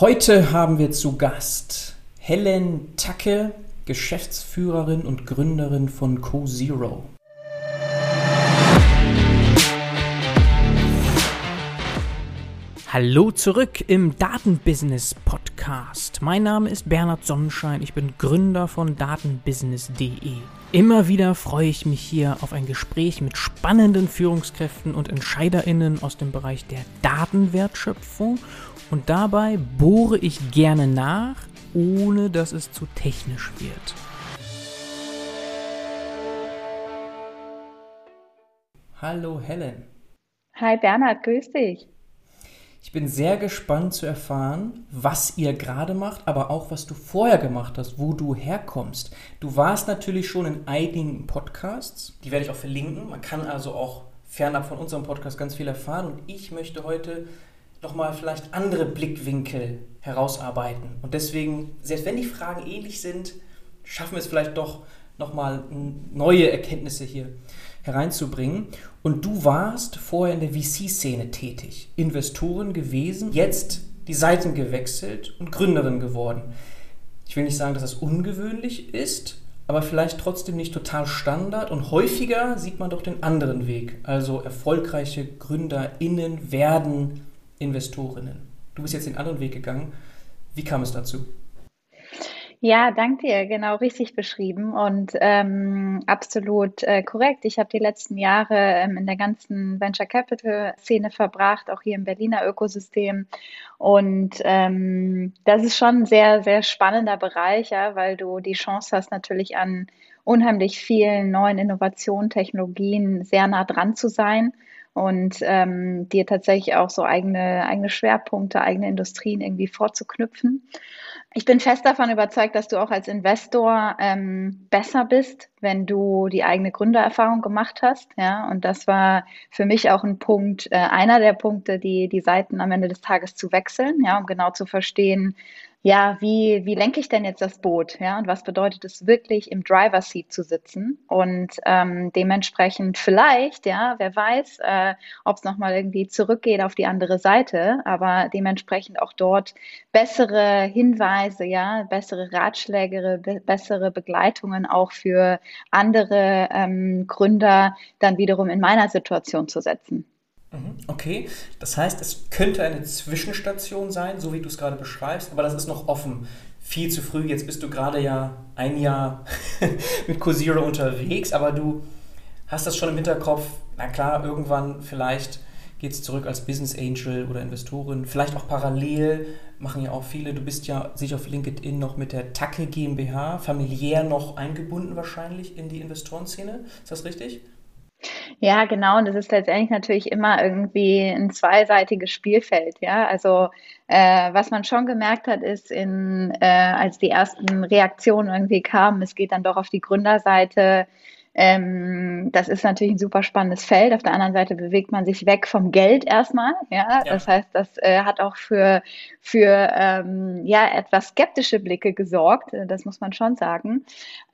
Heute haben wir zu Gast Helen Tacke, Geschäftsführerin und Gründerin von CoZero. Hallo zurück im Datenbusiness Podcast. Mein Name ist Bernhard Sonnenschein, ich bin Gründer von datenbusiness.de. Immer wieder freue ich mich hier auf ein Gespräch mit spannenden Führungskräften und Entscheiderinnen aus dem Bereich der Datenwertschöpfung und dabei bohre ich gerne nach, ohne dass es zu technisch wird. Hallo Helen. Hi Bernhard, grüß dich. Ich bin sehr gespannt zu erfahren, was ihr gerade macht, aber auch was du vorher gemacht hast, wo du herkommst. Du warst natürlich schon in einigen Podcasts, die werde ich auch verlinken. Man kann also auch fernab von unserem Podcast ganz viel erfahren und ich möchte heute nochmal vielleicht andere Blickwinkel herausarbeiten. Und deswegen, selbst wenn die Fragen ähnlich sind, schaffen wir es vielleicht doch nochmal neue Erkenntnisse hier hereinzubringen. Und du warst vorher in der VC-Szene tätig, Investoren gewesen, jetzt die Seiten gewechselt und Gründerin geworden. Ich will nicht sagen, dass das ungewöhnlich ist, aber vielleicht trotzdem nicht total Standard und häufiger sieht man doch den anderen Weg. Also erfolgreiche GründerInnen werden Investorinnen. Du bist jetzt den anderen Weg gegangen. Wie kam es dazu? Ja, danke dir. Genau richtig beschrieben und ähm, absolut äh, korrekt. Ich habe die letzten Jahre ähm, in der ganzen Venture Capital Szene verbracht, auch hier im Berliner Ökosystem. Und ähm, das ist schon ein sehr, sehr spannender Bereich, ja, weil du die Chance hast, natürlich an unheimlich vielen neuen Innovationen, Technologien sehr nah dran zu sein und ähm, dir tatsächlich auch so eigene, eigene Schwerpunkte, eigene Industrien irgendwie vorzuknüpfen. Ich bin fest davon überzeugt, dass du auch als Investor ähm, besser bist, wenn du die eigene Gründererfahrung gemacht hast. Ja, und das war für mich auch ein Punkt, äh, einer der Punkte, die die Seiten am Ende des Tages zu wechseln, ja, um genau zu verstehen, ja, wie, wie lenke ich denn jetzt das Boot? Ja, und was bedeutet es wirklich, im Driver Seat zu sitzen? Und ähm, dementsprechend vielleicht, ja, wer weiß, äh, ob es nochmal irgendwie zurückgeht auf die andere Seite, aber dementsprechend auch dort bessere Hinweise, ja, bessere Ratschläge, be bessere Begleitungen auch für andere ähm, Gründer dann wiederum in meiner Situation zu setzen. Mhm, okay, das heißt, es könnte eine Zwischenstation sein, so wie du es gerade beschreibst, aber das ist noch offen. Viel zu früh, jetzt bist du gerade ja ein Jahr mit CoZero unterwegs, aber du hast das schon im Hinterkopf, na klar, irgendwann vielleicht geht es zurück als Business Angel oder Investorin, vielleicht auch parallel, machen ja auch viele, du bist ja sicher auf LinkedIn noch mit der Tacke GmbH, familiär noch eingebunden wahrscheinlich in die Investorenszene, ist das richtig? Ja, genau. Und es ist letztendlich natürlich immer irgendwie ein zweiseitiges Spielfeld. Ja, also äh, was man schon gemerkt hat, ist, in, äh, als die ersten Reaktionen irgendwie kamen, es geht dann doch auf die Gründerseite ähm, das ist natürlich ein super spannendes Feld. Auf der anderen Seite bewegt man sich weg vom Geld erstmal. Ja, ja. das heißt, das äh, hat auch für, für ähm, ja, etwas skeptische Blicke gesorgt. Äh, das muss man schon sagen.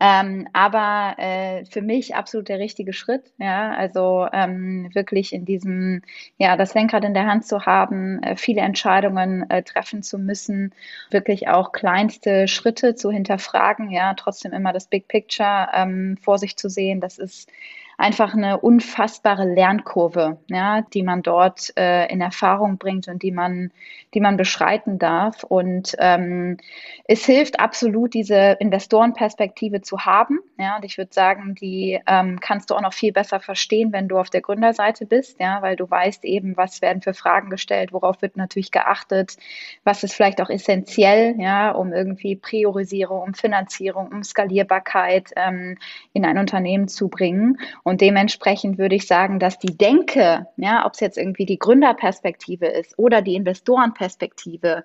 Ähm, aber äh, für mich absolut der richtige Schritt. Ja, also ähm, wirklich in diesem, ja, das Lenkrad in der Hand zu haben, äh, viele Entscheidungen äh, treffen zu müssen, wirklich auch kleinste Schritte zu hinterfragen. Ja, trotzdem immer das Big Picture ähm, vor sich zu sehen sehen. Das ist einfach eine unfassbare Lernkurve, ja, die man dort äh, in Erfahrung bringt und die man, die man beschreiten darf. Und ähm, es hilft absolut, diese Investorenperspektive zu haben. Ja, und ich würde sagen, die ähm, kannst du auch noch viel besser verstehen, wenn du auf der Gründerseite bist, ja, weil du weißt eben, was werden für Fragen gestellt, worauf wird natürlich geachtet, was ist vielleicht auch essentiell, ja, um irgendwie Priorisierung, um Finanzierung, um Skalierbarkeit ähm, in ein Unternehmen zu bringen. Und dementsprechend würde ich sagen, dass die Denke, ja, ob es jetzt irgendwie die Gründerperspektive ist oder die Investorenperspektive,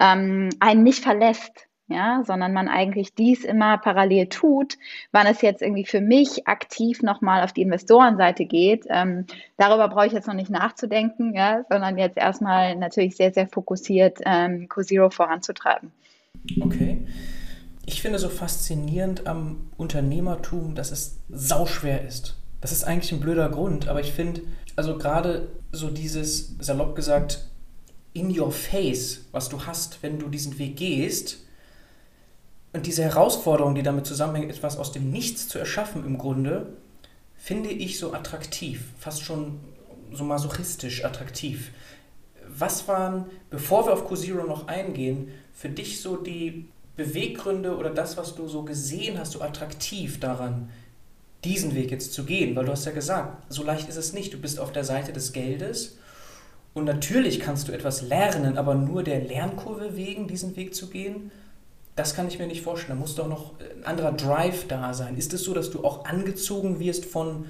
ähm, einen nicht verlässt. Ja, sondern man eigentlich dies immer parallel tut, wann es jetzt irgendwie für mich aktiv nochmal auf die Investorenseite geht. Ähm, darüber brauche ich jetzt noch nicht nachzudenken, ja, sondern jetzt erstmal natürlich sehr, sehr fokussiert ähm, CoZero voranzutreiben. Okay. Ich finde so faszinierend am Unternehmertum, dass es sauschwer ist. Das ist eigentlich ein blöder Grund, aber ich finde, also gerade so dieses, salopp gesagt, in your face, was du hast, wenn du diesen Weg gehst. Und diese Herausforderung, die damit zusammenhängt, etwas aus dem Nichts zu erschaffen im Grunde, finde ich so attraktiv, fast schon so masochistisch attraktiv. Was waren, bevor wir auf CoZero noch eingehen, für dich so die Beweggründe oder das, was du so gesehen hast, so attraktiv daran, diesen Weg jetzt zu gehen? Weil du hast ja gesagt, so leicht ist es nicht. Du bist auf der Seite des Geldes und natürlich kannst du etwas lernen, aber nur der Lernkurve wegen diesen Weg zu gehen, das kann ich mir nicht vorstellen. Da muss doch noch ein anderer Drive da sein. Ist es so, dass du auch angezogen wirst von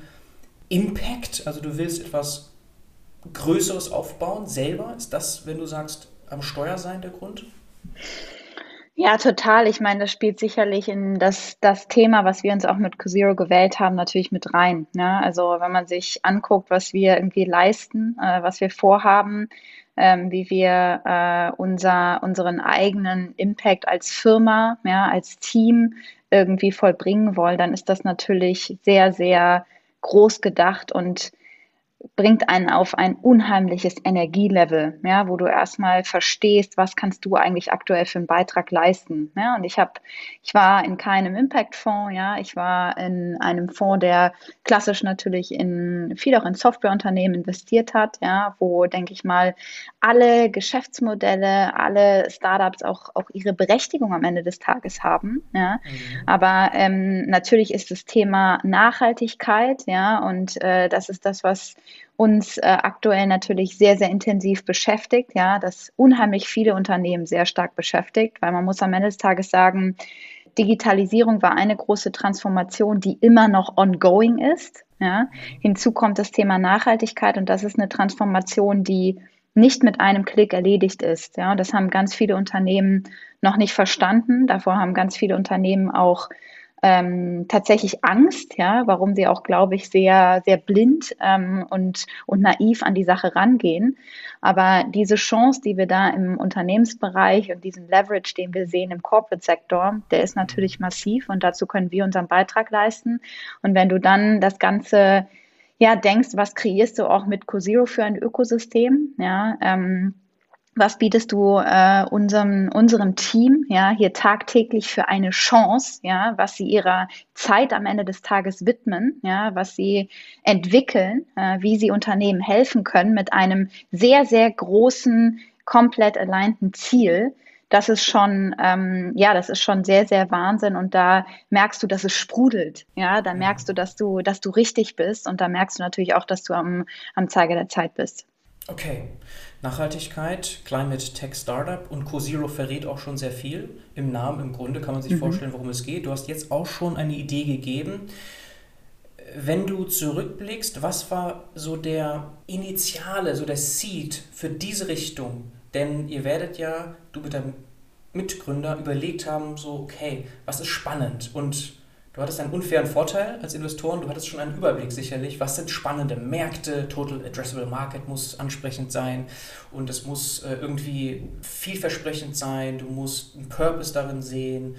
Impact? Also du willst etwas Größeres aufbauen selber? Ist das, wenn du sagst, am Steuer sein der Grund? Ja, total. Ich meine, das spielt sicherlich in das, das Thema, was wir uns auch mit CoZero gewählt haben, natürlich mit rein. Ne? Also wenn man sich anguckt, was wir irgendwie leisten, äh, was wir vorhaben, ähm, wie wir äh, unser, unseren eigenen Impact als Firma, ja, als Team irgendwie vollbringen wollen, dann ist das natürlich sehr, sehr groß gedacht und bringt einen auf ein unheimliches Energielevel, ja, wo du erstmal verstehst, was kannst du eigentlich aktuell für einen Beitrag leisten. Ja, und ich habe, ich war in keinem Impact-Fonds, ja, ich war in einem Fonds, der klassisch natürlich in viel auch in Softwareunternehmen investiert hat, ja, wo, denke ich mal, alle Geschäftsmodelle, alle Startups auch, auch ihre Berechtigung am Ende des Tages haben. Ja. Mhm. Aber ähm, natürlich ist das Thema Nachhaltigkeit, ja, und äh, das ist das, was uns äh, aktuell natürlich sehr, sehr intensiv beschäftigt, ja, das unheimlich viele Unternehmen sehr stark beschäftigt, weil man muss am Ende des Tages sagen, Digitalisierung war eine große Transformation, die immer noch ongoing ist. Ja. Hinzu kommt das Thema Nachhaltigkeit und das ist eine Transformation, die nicht mit einem Klick erledigt ist. Ja. Das haben ganz viele Unternehmen noch nicht verstanden. Davor haben ganz viele Unternehmen auch ähm, tatsächlich Angst, ja, warum sie auch, glaube ich, sehr, sehr blind ähm, und, und naiv an die Sache rangehen. Aber diese Chance, die wir da im Unternehmensbereich und diesen Leverage, den wir sehen im Corporate-Sektor, der ist natürlich massiv und dazu können wir unseren Beitrag leisten. Und wenn du dann das Ganze ja denkst, was kreierst du auch mit CoZero für ein Ökosystem, ja, ähm, was bietest du äh, unserem, unserem Team ja hier tagtäglich für eine Chance, ja, was sie ihrer Zeit am Ende des Tages widmen, ja, was sie entwickeln, äh, wie sie Unternehmen helfen können mit einem sehr, sehr großen, komplett alignten Ziel. Das ist schon, ähm, ja, das ist schon sehr, sehr Wahnsinn. Und da merkst du, dass es sprudelt. Ja, da merkst du, dass du, dass du richtig bist. Und da merkst du natürlich auch, dass du am, am Zeiger der Zeit bist. Okay. Nachhaltigkeit, Climate Tech Startup und CoZero verrät auch schon sehr viel. Im Namen, im Grunde kann man sich mhm. vorstellen, worum es geht. Du hast jetzt auch schon eine Idee gegeben. Wenn du zurückblickst, was war so der Initiale, so der Seed für diese Richtung? Denn ihr werdet ja, du mit deinem Mitgründer, überlegt haben, so, okay, was ist spannend? Und Du hattest einen unfairen Vorteil als Investoren, du hattest schon einen Überblick sicherlich, was sind spannende Märkte, Total Addressable Market muss ansprechend sein und es muss äh, irgendwie vielversprechend sein, du musst einen Purpose darin sehen,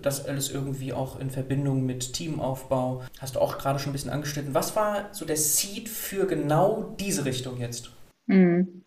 das alles irgendwie auch in Verbindung mit Teamaufbau. Hast du auch gerade schon ein bisschen angeschnitten. Was war so der Seed für genau diese Richtung jetzt? Mhm.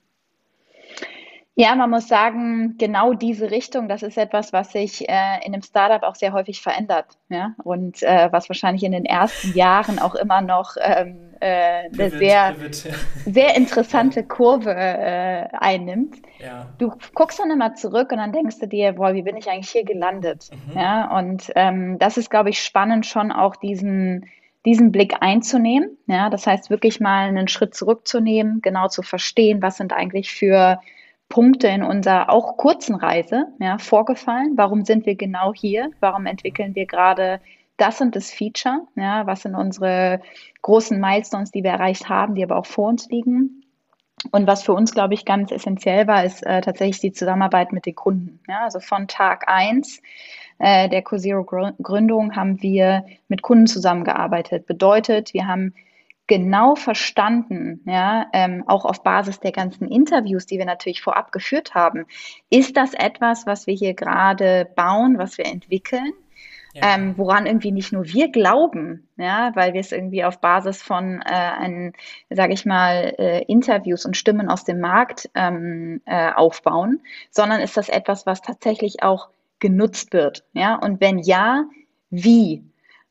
Ja, man muss sagen, genau diese Richtung, das ist etwas, was sich äh, in einem Startup auch sehr häufig verändert. Ja? Und äh, was wahrscheinlich in den ersten Jahren auch immer noch ähm, äh, eine sehr, sehr interessante Kurve äh, einnimmt. Ja. Du guckst dann immer zurück und dann denkst du dir, boah, wie bin ich eigentlich hier gelandet? Mhm. Ja? Und ähm, das ist, glaube ich, spannend, schon auch diesen diesen Blick einzunehmen. Ja, das heißt wirklich mal einen Schritt zurückzunehmen, genau zu verstehen, was sind eigentlich für Punkte in unserer auch kurzen Reise ja, vorgefallen? Warum sind wir genau hier? Warum entwickeln wir gerade das und das Feature? Ja, was sind unsere großen Milestones, die wir erreicht haben, die aber auch vor uns liegen? Und was für uns, glaube ich, ganz essentiell war, ist äh, tatsächlich die Zusammenarbeit mit den Kunden. Ja, also von Tag eins äh, der CoZero Gründung haben wir mit Kunden zusammengearbeitet. Bedeutet, wir haben genau verstanden, ja, ähm, auch auf Basis der ganzen Interviews, die wir natürlich vorab geführt haben, ist das etwas, was wir hier gerade bauen, was wir entwickeln? ja. ähm, woran irgendwie nicht nur wir glauben, ja, weil wir es irgendwie auf Basis von äh, sage ich mal, äh, Interviews und Stimmen aus dem Markt ähm, äh, aufbauen, sondern ist das etwas, was tatsächlich auch genutzt wird, ja, und wenn ja, wie?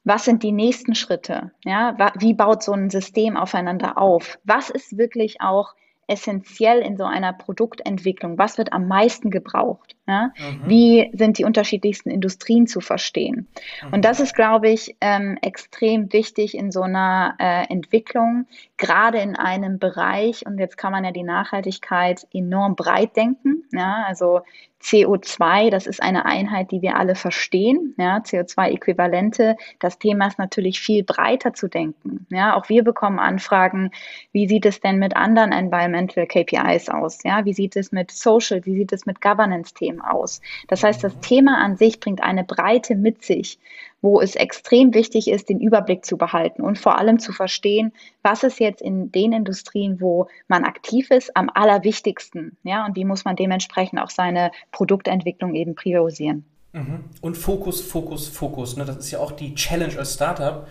Was sind die nächsten Schritte? Ja, wie baut so ein System aufeinander auf? Was ist wirklich auch essentiell in so einer Produktentwicklung? Was wird am meisten gebraucht? Ja? Mhm. Wie sind die unterschiedlichsten Industrien zu verstehen? Mhm. Und das ist, glaube ich, ähm, extrem wichtig in so einer äh, Entwicklung, gerade in einem Bereich. Und jetzt kann man ja die Nachhaltigkeit enorm breit denken. Ja? Also CO2, das ist eine Einheit, die wir alle verstehen, ja, CO2-Äquivalente. Das Thema ist natürlich viel breiter zu denken. Ja, auch wir bekommen Anfragen, wie sieht es denn mit anderen Environmental KPIs aus? Ja, wie sieht es mit Social, wie sieht es mit Governance-Themen aus? Das heißt, das Thema an sich bringt eine Breite mit sich wo es extrem wichtig ist, den Überblick zu behalten und vor allem zu verstehen, was ist jetzt in den Industrien, wo man aktiv ist, am allerwichtigsten. Ja, und wie muss man dementsprechend auch seine Produktentwicklung eben priorisieren. Mhm. Und Fokus, Fokus, Fokus. Ne? Das ist ja auch die Challenge als Startup,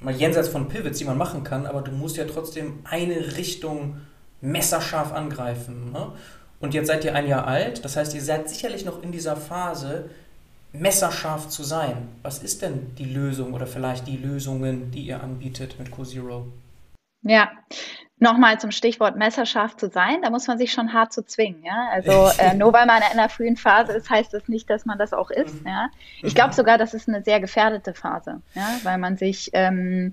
mal jenseits von Pivots, die man machen kann, aber du musst ja trotzdem eine Richtung messerscharf angreifen. Ne? Und jetzt seid ihr ein Jahr alt, das heißt, ihr seid sicherlich noch in dieser Phase, messerscharf zu sein. Was ist denn die Lösung oder vielleicht die Lösungen, die ihr anbietet mit CoZero? Ja, nochmal zum Stichwort messerscharf zu sein, da muss man sich schon hart zu zwingen. Ja? Also äh, nur weil man in einer frühen Phase ist, heißt das nicht, dass man das auch ist. Ja? Ich glaube sogar, das ist eine sehr gefährdete Phase, ja? weil man sich ähm,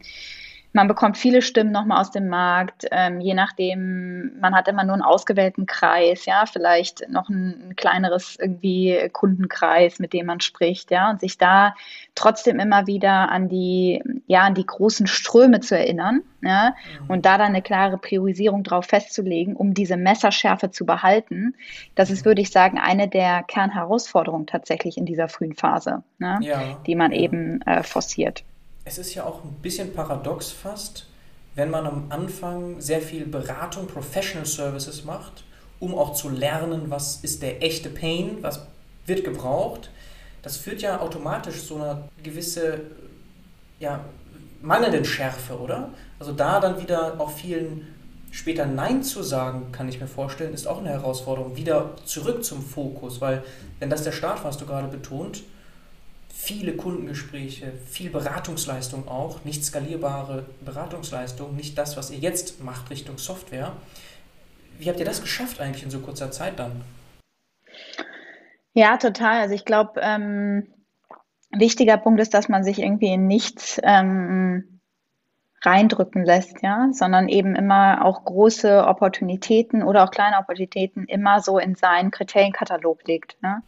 man bekommt viele Stimmen nochmal aus dem Markt, ähm, je nachdem, man hat immer nur einen ausgewählten Kreis, ja, vielleicht noch ein, ein, kleineres irgendwie Kundenkreis, mit dem man spricht, ja, und sich da trotzdem immer wieder an die, ja, an die großen Ströme zu erinnern, ja, mhm. und da dann eine klare Priorisierung drauf festzulegen, um diese Messerschärfe zu behalten. Das ist, würde ich sagen, eine der Kernherausforderungen tatsächlich in dieser frühen Phase, ne, ja. die man eben äh, forciert es ist ja auch ein bisschen paradox fast, wenn man am Anfang sehr viel Beratung, Professional Services macht, um auch zu lernen, was ist der echte Pain, was wird gebraucht. Das führt ja automatisch zu einer gewisse ja, mangelnden Schärfe, oder? Also da dann wieder auch vielen später Nein zu sagen, kann ich mir vorstellen, ist auch eine Herausforderung. Wieder zurück zum Fokus, weil wenn das der Start war, hast du gerade betont, viele Kundengespräche, viel Beratungsleistung auch, nicht skalierbare Beratungsleistung, nicht das, was ihr jetzt macht Richtung Software. Wie habt ihr das geschafft eigentlich in so kurzer Zeit dann? Ja, total. Also ich glaube, ähm, wichtiger Punkt ist, dass man sich irgendwie in nichts ähm, reindrücken lässt, ja, sondern eben immer auch große Opportunitäten oder auch kleine Opportunitäten immer so in seinen Kriterienkatalog legt. Ja?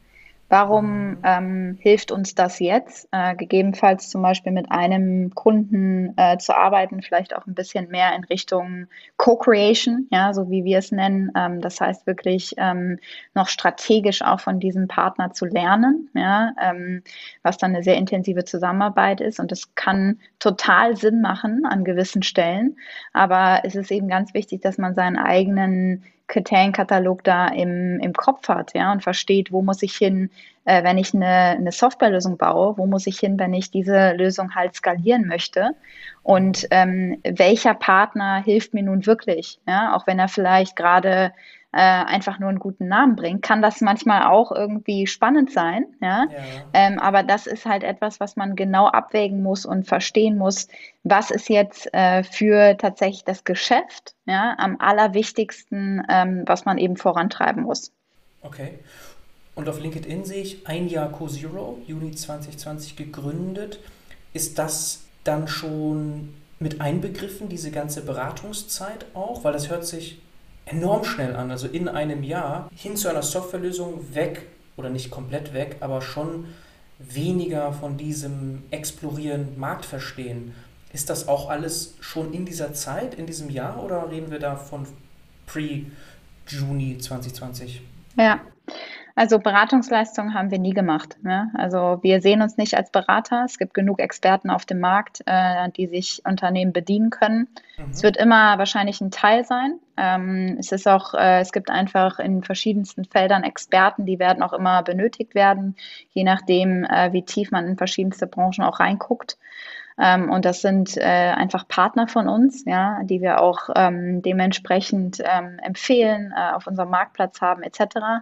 Warum mhm. ähm, hilft uns das jetzt? Äh, gegebenenfalls zum Beispiel mit einem Kunden äh, zu arbeiten, vielleicht auch ein bisschen mehr in Richtung Co-Creation, ja, so wie wir es nennen. Ähm, das heißt wirklich ähm, noch strategisch auch von diesem Partner zu lernen, ja, ähm, was dann eine sehr intensive Zusammenarbeit ist. Und es kann total Sinn machen an gewissen Stellen. Aber es ist eben ganz wichtig, dass man seinen eigenen Kriterienkatalog da im, im Kopf hat, ja, und versteht, wo muss ich hin, äh, wenn ich eine, eine Softwarelösung baue, wo muss ich hin, wenn ich diese Lösung halt skalieren möchte? Und ähm, welcher Partner hilft mir nun wirklich, ja, auch wenn er vielleicht gerade äh, einfach nur einen guten Namen bringt, kann das manchmal auch irgendwie spannend sein. Ja? ja. Ähm, aber das ist halt etwas, was man genau abwägen muss und verstehen muss, was ist jetzt äh, für tatsächlich das Geschäft ja, am allerwichtigsten, ähm, was man eben vorantreiben muss. Okay. Und auf LinkedIn sehe ich ein Jahr CoZero, Juni 2020 gegründet. Ist das dann schon mit einbegriffen, diese ganze Beratungszeit auch? Weil das hört sich enorm schnell an. Also in einem Jahr hin zu einer Softwarelösung weg oder nicht komplett weg, aber schon weniger von diesem Explorieren, Marktverstehen. Ist das auch alles schon in dieser Zeit, in diesem Jahr oder reden wir da von pre-Juni 2020? Ja, Also Beratungsleistungen haben wir nie gemacht. Ne? Also wir sehen uns nicht als Berater. Es gibt genug Experten auf dem Markt, äh, die sich Unternehmen bedienen können. Mhm. Es wird immer wahrscheinlich ein Teil sein. Ähm, es ist auch, äh, es gibt einfach in verschiedensten Feldern Experten, die werden auch immer benötigt werden, je nachdem, äh, wie tief man in verschiedenste Branchen auch reinguckt. Ähm, und das sind äh, einfach Partner von uns, ja, die wir auch ähm, dementsprechend ähm, empfehlen, äh, auf unserem Marktplatz haben etc.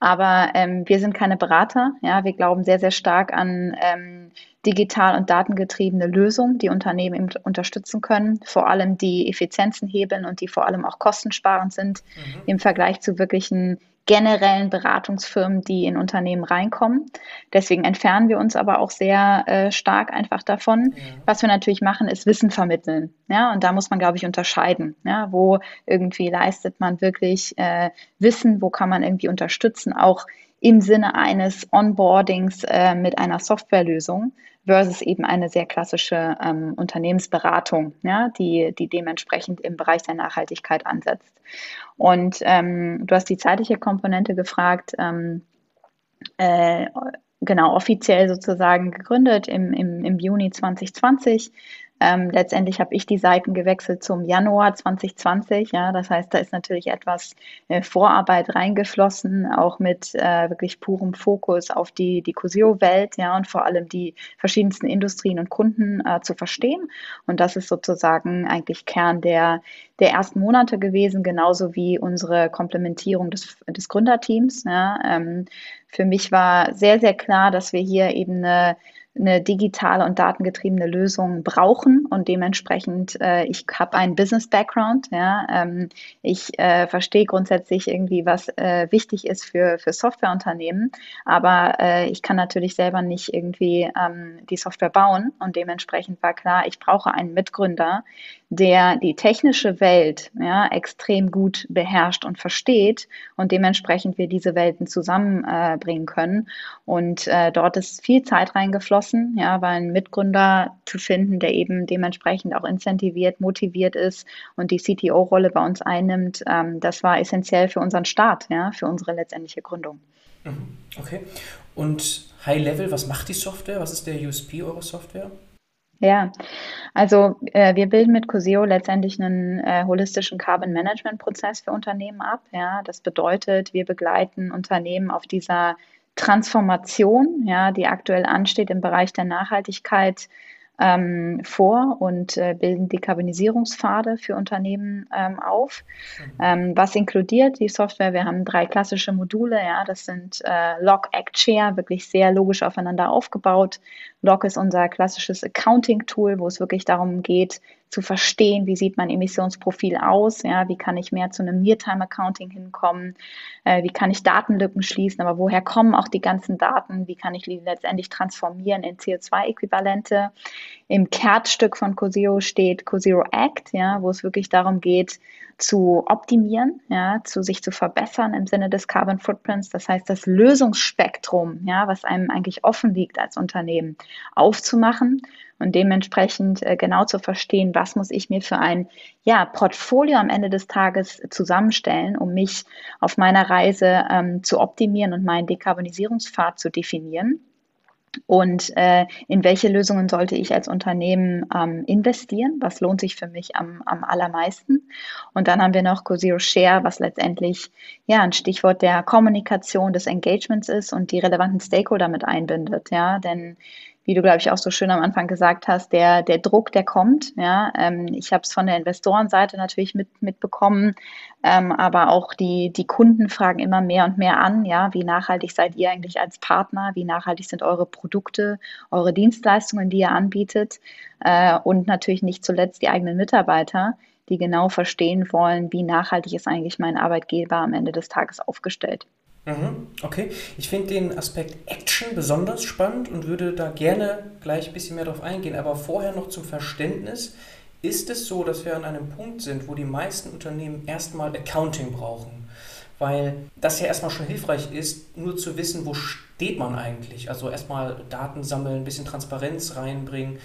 Aber ähm, wir sind keine Berater. Ja, wir glauben sehr, sehr stark an ähm, digital und datengetriebene Lösungen, die Unternehmen unterstützen können, vor allem die Effizienzen hebeln und die vor allem auch kostensparend sind mhm. im Vergleich zu wirklichen generellen Beratungsfirmen, die in Unternehmen reinkommen. Deswegen entfernen wir uns aber auch sehr äh, stark einfach davon. Ja. Was wir natürlich machen, ist Wissen vermitteln. Ja, und da muss man, glaube ich, unterscheiden. Ja, wo irgendwie leistet man wirklich äh, Wissen, wo kann man irgendwie unterstützen, auch im Sinne eines Onboardings äh, mit einer Softwarelösung versus eben eine sehr klassische ähm, Unternehmensberatung, ja, die, die dementsprechend im Bereich der Nachhaltigkeit ansetzt. Und ähm, du hast die zeitliche Komponente gefragt. Ähm, äh, genau, offiziell sozusagen gegründet im, im, im Juni 2020 ähm, letztendlich habe ich die Seiten gewechselt zum Januar 2020. Ja, das heißt, da ist natürlich etwas äh, Vorarbeit reingeflossen, auch mit äh, wirklich purem Fokus auf die, die Cosio-Welt, ja, und vor allem die verschiedensten Industrien und Kunden äh, zu verstehen. Und das ist sozusagen eigentlich Kern der, der ersten Monate gewesen, genauso wie unsere Komplementierung des, des Gründerteams. Ja. Ähm, für mich war sehr, sehr klar, dass wir hier eben eine eine digitale und datengetriebene Lösung brauchen und dementsprechend, äh, ich habe einen Business-Background, ja, ähm, ich äh, verstehe grundsätzlich irgendwie, was äh, wichtig ist für, für Softwareunternehmen, aber äh, ich kann natürlich selber nicht irgendwie ähm, die Software bauen und dementsprechend war klar, ich brauche einen Mitgründer, der die technische Welt ja, extrem gut beherrscht und versteht und dementsprechend wir diese Welten zusammenbringen äh, können. Und äh, dort ist viel Zeit reingeflossen, ja, weil einen Mitgründer zu finden, der eben dementsprechend auch incentiviert, motiviert ist und die CTO-Rolle bei uns einnimmt, ähm, das war essentiell für unseren Start, ja, für unsere letztendliche Gründung. Mhm. Okay. Und High Level, was macht die Software? Was ist der USP eurer Software? Ja, also äh, wir bilden mit Coseo letztendlich einen äh, holistischen Carbon Management Prozess für Unternehmen ab. Ja, das bedeutet, wir begleiten Unternehmen auf dieser Transformation, ja, die aktuell ansteht im Bereich der Nachhaltigkeit ähm, vor und äh, bilden Dekarbonisierungspfade für Unternehmen ähm, auf. Mhm. Ähm, was inkludiert die Software? Wir haben drei klassische Module, ja, das sind äh, Log, Act, Share, wirklich sehr logisch aufeinander aufgebaut. Log ist unser klassisches Accounting-Tool, wo es wirklich darum geht, zu verstehen, wie sieht mein Emissionsprofil aus, ja, wie kann ich mehr zu einem Near-Time-Accounting hinkommen, äh, wie kann ich Datenlücken schließen, aber woher kommen auch die ganzen Daten, wie kann ich die letztendlich transformieren in CO2-Äquivalente. Im Kerzstück von COSEO steht COSEO Act, ja, wo es wirklich darum geht, zu optimieren, ja, zu sich zu verbessern im Sinne des Carbon Footprints. Das heißt, das Lösungsspektrum, ja, was einem eigentlich offen liegt als Unternehmen, aufzumachen und dementsprechend äh, genau zu verstehen, was muss ich mir für ein ja, Portfolio am Ende des Tages zusammenstellen, um mich auf meiner Reise ähm, zu optimieren und meinen Dekarbonisierungspfad zu definieren und äh, in welche Lösungen sollte ich als Unternehmen ähm, investieren? Was lohnt sich für mich am, am allermeisten? Und dann haben wir noch CoZero Share, was letztendlich ja ein Stichwort der Kommunikation, des Engagements ist und die relevanten Stakeholder mit einbindet. Ja, denn wie du, glaube ich, auch so schön am Anfang gesagt hast, der, der Druck, der kommt. Ja, ähm, ich habe es von der Investorenseite natürlich mit, mitbekommen, ähm, aber auch die, die Kunden fragen immer mehr und mehr an, ja, wie nachhaltig seid ihr eigentlich als Partner, wie nachhaltig sind eure Produkte, eure Dienstleistungen, die ihr anbietet äh, und natürlich nicht zuletzt die eigenen Mitarbeiter, die genau verstehen wollen, wie nachhaltig ist eigentlich mein Arbeitgeber am Ende des Tages aufgestellt. Mhm, okay, ich finde den Aspekt Action besonders spannend und würde da gerne gleich ein bisschen mehr drauf eingehen. Aber vorher noch zum Verständnis. Ist es so, dass wir an einem Punkt sind, wo die meisten Unternehmen erstmal Accounting brauchen? Weil das ja erstmal schon hilfreich ist, nur zu wissen, wo steht man eigentlich. Also erstmal Daten sammeln, ein bisschen Transparenz reinbringen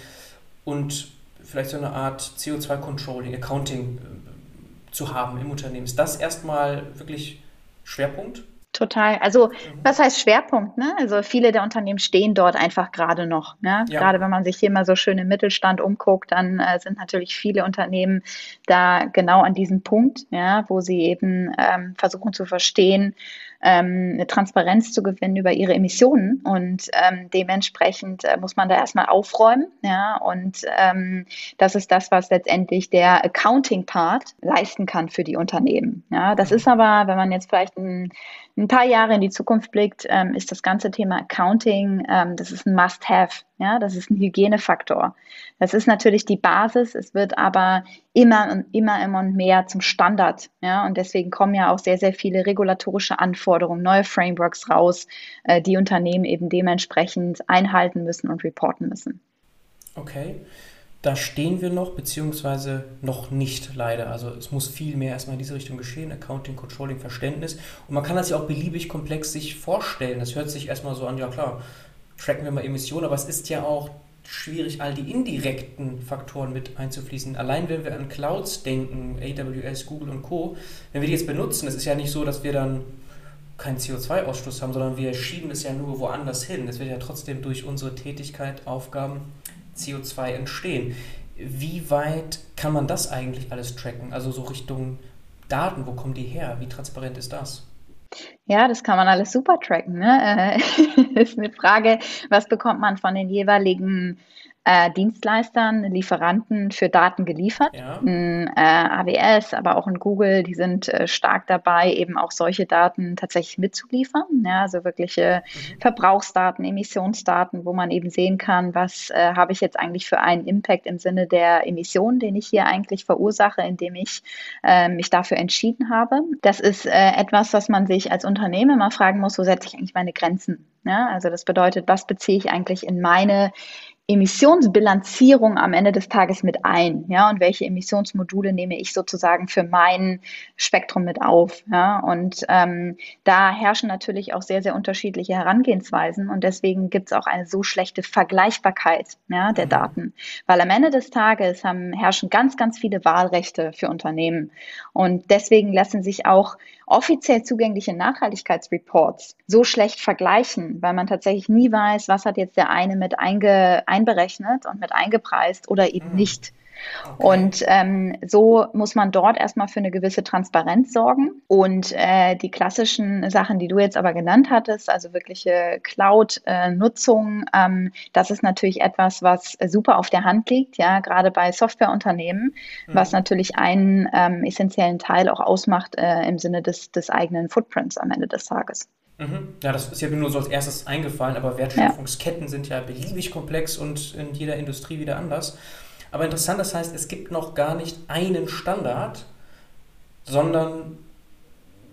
und vielleicht so eine Art CO2-Controlling, Accounting äh, zu haben im Unternehmen. Ist das erstmal wirklich Schwerpunkt? Total. Also was heißt Schwerpunkt? Ne? Also viele der Unternehmen stehen dort einfach gerade noch. Ne? Ja. Gerade wenn man sich hier mal so schön im Mittelstand umguckt, dann äh, sind natürlich viele Unternehmen da genau an diesem Punkt, ja, wo sie eben ähm, versuchen zu verstehen, ähm, eine Transparenz zu gewinnen über ihre Emissionen. Und ähm, dementsprechend äh, muss man da erstmal aufräumen. Ja? Und ähm, das ist das, was letztendlich der Accounting-Part leisten kann für die Unternehmen. Ja? Das ist aber, wenn man jetzt vielleicht ein, ein paar Jahre in die Zukunft blickt, ähm, ist das ganze Thema Accounting, ähm, das ist ein Must-Have. Ja, das ist ein Hygienefaktor. Das ist natürlich die Basis. Es wird aber immer und immer, immer und mehr zum Standard. Ja, und deswegen kommen ja auch sehr, sehr viele regulatorische Anforderungen, neue Frameworks raus, äh, die Unternehmen eben dementsprechend einhalten müssen und reporten müssen. Okay. Da stehen wir noch, beziehungsweise noch nicht leider. Also es muss viel mehr erstmal in diese Richtung geschehen, Accounting, Controlling, Verständnis. Und man kann das ja auch beliebig komplex sich vorstellen. Das hört sich erstmal so an, ja klar, tracken wir mal Emissionen, aber es ist ja auch schwierig, all die indirekten Faktoren mit einzufließen. Allein wenn wir an Clouds denken, AWS, Google und Co., wenn wir die jetzt benutzen, es ist ja nicht so, dass wir dann keinen CO2-Ausstoß haben, sondern wir schieben es ja nur woanders hin. Es wird ja trotzdem durch unsere Tätigkeit, Aufgaben CO2 entstehen. Wie weit kann man das eigentlich alles tracken? Also so Richtung Daten, wo kommen die her? Wie transparent ist das? Ja, das kann man alles super tracken. Ne? Äh, ist eine Frage, was bekommt man von den jeweiligen äh, Dienstleistern, Lieferanten für Daten geliefert. Ja. In, äh, AWS, aber auch in Google, die sind äh, stark dabei, eben auch solche Daten tatsächlich mitzuliefern. Ja, also wirkliche mhm. Verbrauchsdaten, Emissionsdaten, wo man eben sehen kann, was äh, habe ich jetzt eigentlich für einen Impact im Sinne der Emissionen, den ich hier eigentlich verursache, indem ich äh, mich dafür entschieden habe. Das ist äh, etwas, was man sich als Unternehmen mal fragen muss, wo setze ich eigentlich meine Grenzen? Ja, also das bedeutet, was beziehe ich eigentlich in meine Emissionsbilanzierung am Ende des Tages mit ein? Ja, und welche Emissionsmodule nehme ich sozusagen für mein Spektrum mit auf? Ja, und ähm, da herrschen natürlich auch sehr, sehr unterschiedliche Herangehensweisen und deswegen gibt es auch eine so schlechte Vergleichbarkeit ja, der mhm. Daten. Weil am Ende des Tages haben, herrschen ganz, ganz viele Wahlrechte für Unternehmen und deswegen lassen sich auch offiziell zugängliche Nachhaltigkeitsreports so schlecht vergleichen, weil man tatsächlich nie weiß, was hat jetzt der eine mit einge, einberechnet und mit eingepreist oder eben mhm. nicht. Okay. Und ähm, so muss man dort erstmal für eine gewisse Transparenz sorgen. Und äh, die klassischen Sachen, die du jetzt aber genannt hattest, also wirkliche Cloud-Nutzung, ähm, das ist natürlich etwas, was super auf der Hand liegt, ja, gerade bei Softwareunternehmen, mhm. was natürlich einen ähm, essentiellen Teil auch ausmacht äh, im Sinne des, des eigenen Footprints am Ende des Tages. Mhm. Ja, das ist ja mir nur so als erstes eingefallen, aber Wertschöpfungsketten ja. sind ja beliebig komplex und in jeder Industrie wieder anders. Aber interessant, das heißt, es gibt noch gar nicht einen Standard, sondern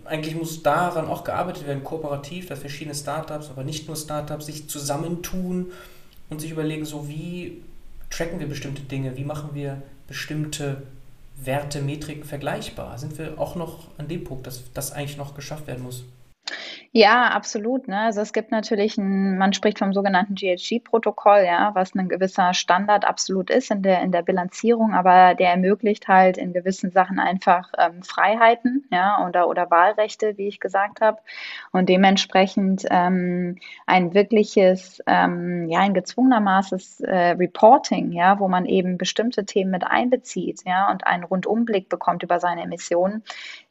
eigentlich muss daran auch gearbeitet werden, kooperativ, dass verschiedene Startups, aber nicht nur Startups, sich zusammentun und sich überlegen, so wie tracken wir bestimmte Dinge, wie machen wir bestimmte Werte, Metriken vergleichbar. Sind wir auch noch an dem Punkt, dass das eigentlich noch geschafft werden muss? Ja, absolut. Ne? Also es gibt natürlich ein, man spricht vom sogenannten GHG-Protokoll, ja, was ein gewisser Standard absolut ist in der, in der Bilanzierung, aber der ermöglicht halt in gewissen Sachen einfach ähm, Freiheiten, ja, oder, oder Wahlrechte, wie ich gesagt habe. Und dementsprechend ähm, ein wirkliches, ähm, ja, ein gezwungenermaßen äh, Reporting, ja, wo man eben bestimmte Themen mit einbezieht, ja, und einen Rundumblick bekommt über seine Emissionen,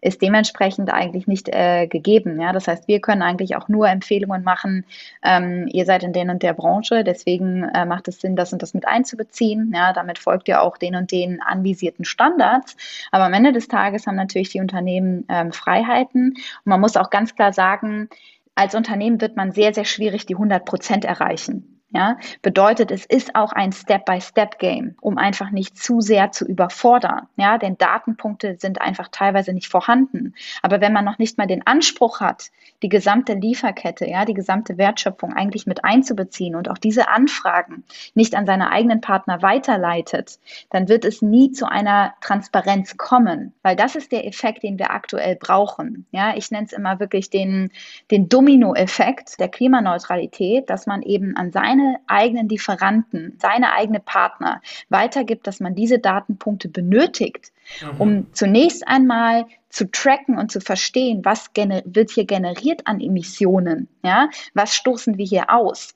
ist dementsprechend eigentlich nicht äh, gegeben. Ja. Das heißt, wir können eigentlich auch nur Empfehlungen machen, ähm, ihr seid in den und der Branche, deswegen äh, macht es Sinn, das und das mit einzubeziehen. Ja, damit folgt ihr auch den und den anvisierten Standards. Aber am Ende des Tages haben natürlich die Unternehmen ähm, Freiheiten. Und man muss auch ganz klar sagen, als Unternehmen wird man sehr, sehr schwierig die 100 Prozent erreichen. Ja, bedeutet, es ist auch ein Step-by-Step-Game, um einfach nicht zu sehr zu überfordern. Ja, denn Datenpunkte sind einfach teilweise nicht vorhanden. Aber wenn man noch nicht mal den Anspruch hat, die gesamte Lieferkette, ja, die gesamte Wertschöpfung eigentlich mit einzubeziehen und auch diese Anfragen nicht an seine eigenen Partner weiterleitet, dann wird es nie zu einer Transparenz kommen, weil das ist der Effekt, den wir aktuell brauchen. Ja, ich nenne es immer wirklich den, den Domino-Effekt der Klimaneutralität, dass man eben an seinen seine eigenen Lieferanten, seine eigene Partner weitergibt, dass man diese Datenpunkte benötigt, mhm. um zunächst einmal zu tracken und zu verstehen, was wird hier generiert an Emissionen, ja, was stoßen wir hier aus.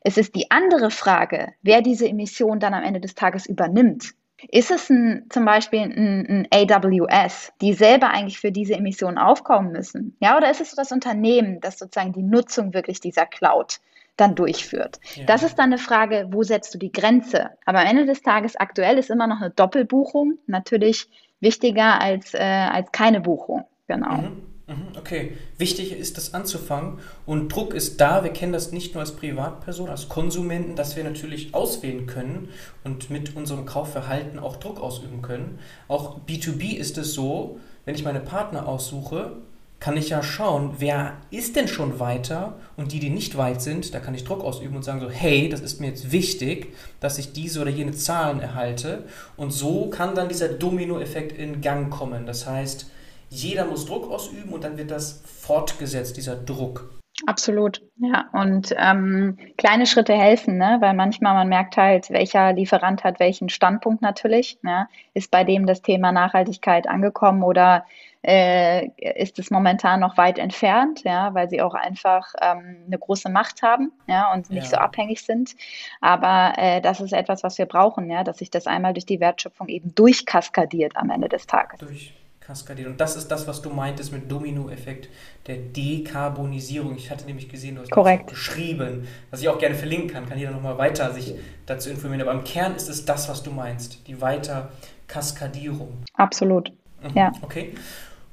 Es ist die andere Frage, wer diese Emissionen dann am Ende des Tages übernimmt. Ist es ein, zum Beispiel ein, ein, AWS, die selber eigentlich für diese Emissionen aufkommen müssen? Ja, oder ist es so das Unternehmen, das sozusagen die Nutzung wirklich dieser Cloud dann durchführt? Ja. Das ist dann eine Frage, wo setzt du die Grenze? Aber am Ende des Tages aktuell ist immer noch eine Doppelbuchung natürlich wichtiger als, äh, als keine Buchung. Genau. Mhm. Mhm, okay, wichtig ist das anzufangen und Druck ist da. Wir kennen das nicht nur als Privatperson, als Konsumenten, dass wir natürlich auswählen können und mit unserem Kaufverhalten auch Druck ausüben können. Auch B2B ist es so, wenn ich meine Partner aussuche, kann ich ja schauen, wer ist denn schon weiter und die, die nicht weit sind, da kann ich Druck ausüben und sagen so, hey, das ist mir jetzt wichtig, dass ich diese oder jene Zahlen erhalte und so kann dann dieser Dominoeffekt in Gang kommen. Das heißt, jeder muss Druck ausüben und dann wird das fortgesetzt, dieser Druck. Absolut, ja. Und ähm, kleine Schritte helfen, ne? weil manchmal man merkt halt, welcher Lieferant hat welchen Standpunkt natürlich. Ne? Ist bei dem das Thema Nachhaltigkeit angekommen oder äh, ist es momentan noch weit entfernt, ja, weil sie auch einfach ähm, eine große Macht haben, ja, und nicht ja. so abhängig sind. Aber äh, das ist etwas, was wir brauchen, ja, dass sich das einmal durch die Wertschöpfung eben durchkaskadiert am Ende des Tages. Durch kaskadiert. Und das ist das, was du meintest mit Dominoeffekt der Dekarbonisierung. Ich hatte nämlich gesehen, du hast Korrekt. das geschrieben, was ich auch gerne verlinken kann, kann jeder nochmal weiter sich dazu informieren. Aber im Kern ist es das, was du meinst, die Weiterkaskadierung. Absolut, mhm. ja. Okay.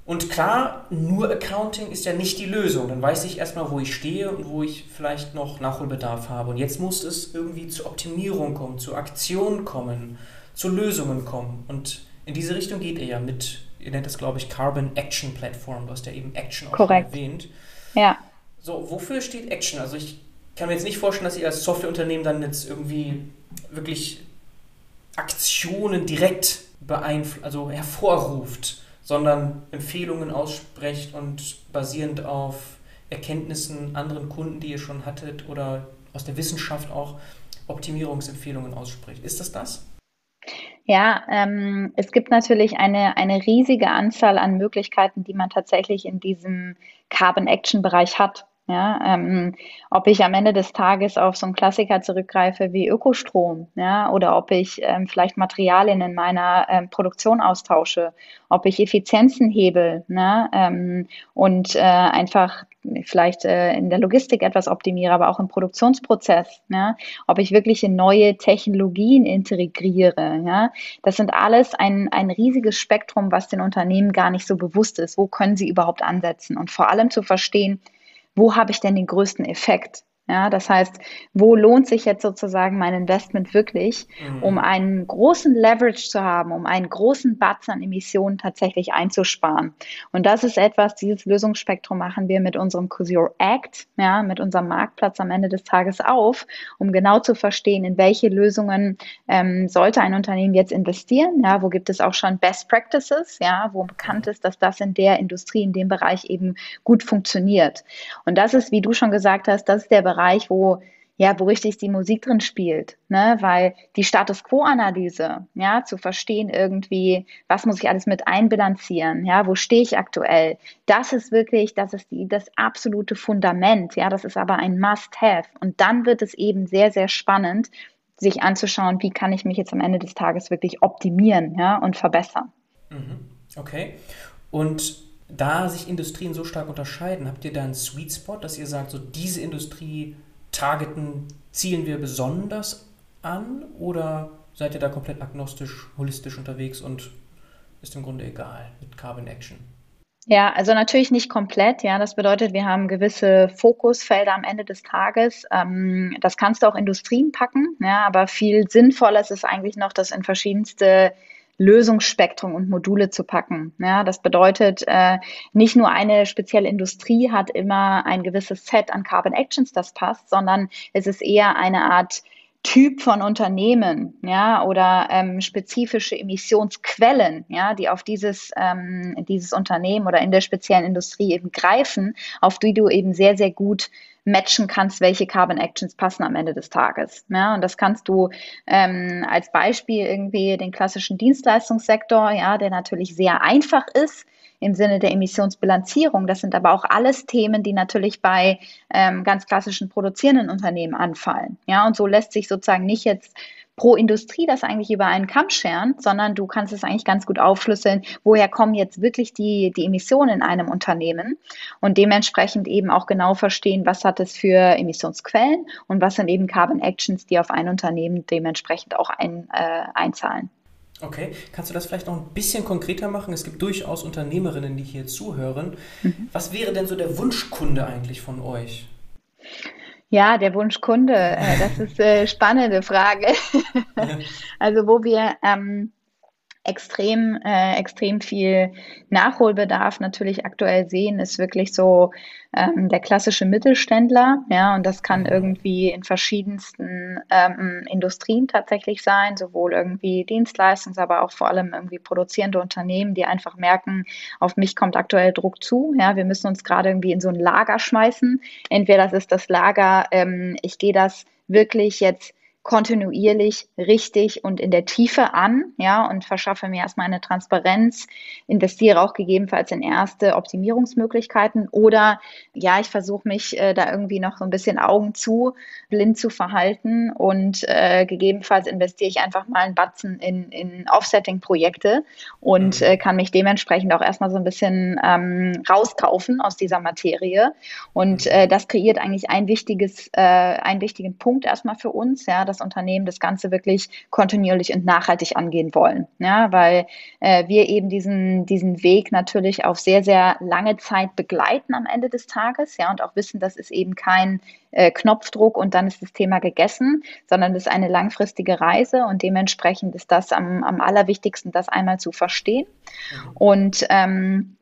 Und klar, nur Accounting ist ja nicht die Lösung. Dann weiß ich erstmal, wo ich stehe und wo ich vielleicht noch Nachholbedarf habe. Und jetzt muss es irgendwie zur Optimierung kommen, zur Aktion kommen, zu Lösungen kommen. Und in diese Richtung geht er ja mit ihr nennt das, glaube ich, Carbon Action Platform. Du hast ja eben Action auch Korrekt. erwähnt. Ja. So, wofür steht Action? Also ich kann mir jetzt nicht vorstellen, dass ihr als Softwareunternehmen dann jetzt irgendwie wirklich Aktionen direkt beeinflusst, also hervorruft, sondern Empfehlungen aussprecht und basierend auf Erkenntnissen anderen Kunden, die ihr schon hattet oder aus der Wissenschaft auch Optimierungsempfehlungen ausspricht. Ist das das? Ja, ähm, es gibt natürlich eine, eine riesige Anzahl an Möglichkeiten, die man tatsächlich in diesem Carbon-Action-Bereich hat. Ja, ähm, ob ich am Ende des Tages auf so einen Klassiker zurückgreife wie Ökostrom, ja, oder ob ich ähm, vielleicht Materialien in meiner ähm, Produktion austausche, ob ich Effizienzen hebel ne, ähm, und äh, einfach vielleicht äh, in der Logistik etwas optimiere, aber auch im Produktionsprozess, ja, ob ich wirklich in neue Technologien integriere, ja, das sind alles ein, ein riesiges Spektrum, was den Unternehmen gar nicht so bewusst ist. Wo können sie überhaupt ansetzen? Und vor allem zu verstehen, wo habe ich denn den größten Effekt? Ja, das heißt, wo lohnt sich jetzt sozusagen mein Investment wirklich, mhm. um einen großen Leverage zu haben, um einen großen Batzen an Emissionen tatsächlich einzusparen? Und das ist etwas, dieses Lösungsspektrum machen wir mit unserem Cosio Act, ja, mit unserem Marktplatz am Ende des Tages auf, um genau zu verstehen, in welche Lösungen ähm, sollte ein Unternehmen jetzt investieren, ja, wo gibt es auch schon Best Practices, ja, wo bekannt ist, dass das in der Industrie, in dem Bereich eben gut funktioniert. Und das ist, wie du schon gesagt hast, das ist der Bereich, Bereich, wo ja, wo richtig die Musik drin spielt, ne? Weil die Status Quo-Analyse, ja, zu verstehen irgendwie, was muss ich alles mit einbilanzieren, ja, wo stehe ich aktuell, das ist wirklich, das ist die, das absolute Fundament, ja, das ist aber ein Must-Have. Und dann wird es eben sehr, sehr spannend, sich anzuschauen, wie kann ich mich jetzt am Ende des Tages wirklich optimieren, ja, und verbessern. Mhm. Okay. Und da sich Industrien so stark unterscheiden, habt ihr da einen Sweet Spot, dass ihr sagt, so diese Industrie targeten, zielen wir besonders an oder seid ihr da komplett agnostisch, holistisch unterwegs und ist im Grunde egal mit Carbon Action? Ja, also natürlich nicht komplett. Ja, das bedeutet, wir haben gewisse Fokusfelder am Ende des Tages. Ähm, das kannst du auch Industrien packen, ja, aber viel sinnvoller ist es eigentlich noch, das in verschiedenste Lösungsspektrum und Module zu packen. Ja, das bedeutet, äh, nicht nur eine spezielle Industrie hat immer ein gewisses Set an Carbon Actions, das passt, sondern es ist eher eine Art Typ von Unternehmen, ja, oder ähm, spezifische Emissionsquellen, ja, die auf dieses, ähm, dieses Unternehmen oder in der speziellen Industrie eben greifen, auf die du eben sehr, sehr gut matchen kannst, welche Carbon Actions passen am Ende des Tages. Ja, und das kannst du ähm, als Beispiel irgendwie den klassischen Dienstleistungssektor, ja, der natürlich sehr einfach ist im Sinne der Emissionsbilanzierung. Das sind aber auch alles Themen, die natürlich bei ähm, ganz klassischen produzierenden Unternehmen anfallen. Ja, und so lässt sich sozusagen nicht jetzt pro Industrie das eigentlich über einen Kamm scheren, sondern du kannst es eigentlich ganz gut aufschlüsseln, woher kommen jetzt wirklich die, die Emissionen in einem Unternehmen und dementsprechend eben auch genau verstehen, was hat es für Emissionsquellen und was sind eben Carbon Actions, die auf ein Unternehmen dementsprechend auch ein, äh, einzahlen. Okay, kannst du das vielleicht noch ein bisschen konkreter machen? Es gibt durchaus Unternehmerinnen, die hier zuhören. Mhm. Was wäre denn so der Wunschkunde eigentlich von euch? Ja, der Wunschkunde, äh, das ist eine spannende Frage. also wo wir ähm, extrem, äh, extrem viel Nachholbedarf natürlich aktuell sehen, ist wirklich so ähm, der klassische Mittelständler. Ja, und das kann mhm. irgendwie in verschiedensten ähm, Industrien tatsächlich sein, sowohl irgendwie Dienstleistungs-, aber auch vor allem irgendwie produzierende Unternehmen, die einfach merken, auf mich kommt aktuell Druck zu. Ja, wir müssen uns gerade irgendwie in so ein Lager schmeißen. Entweder das ist das Lager, ähm, ich gehe das wirklich jetzt kontinuierlich richtig und in der Tiefe an, ja, und verschaffe mir erstmal eine Transparenz, investiere auch gegebenenfalls in erste Optimierungsmöglichkeiten oder ja, ich versuche mich äh, da irgendwie noch so ein bisschen Augen zu, blind zu verhalten und äh, gegebenenfalls investiere ich einfach mal einen Batzen in, in Offsetting-Projekte und mhm. äh, kann mich dementsprechend auch erstmal so ein bisschen ähm, rauskaufen aus dieser Materie und mhm. äh, das kreiert eigentlich ein wichtiges, äh, einen wichtigen Punkt erstmal für uns, ja, dass Unternehmen das Ganze wirklich kontinuierlich und nachhaltig angehen wollen. Ja, weil äh, wir eben diesen, diesen Weg natürlich auf sehr, sehr lange Zeit begleiten am Ende des Tages, ja, und auch wissen, das ist eben kein äh, Knopfdruck und dann ist das Thema gegessen, sondern es ist eine langfristige Reise und dementsprechend ist das am, am allerwichtigsten, das einmal zu verstehen. Mhm. Und ähm,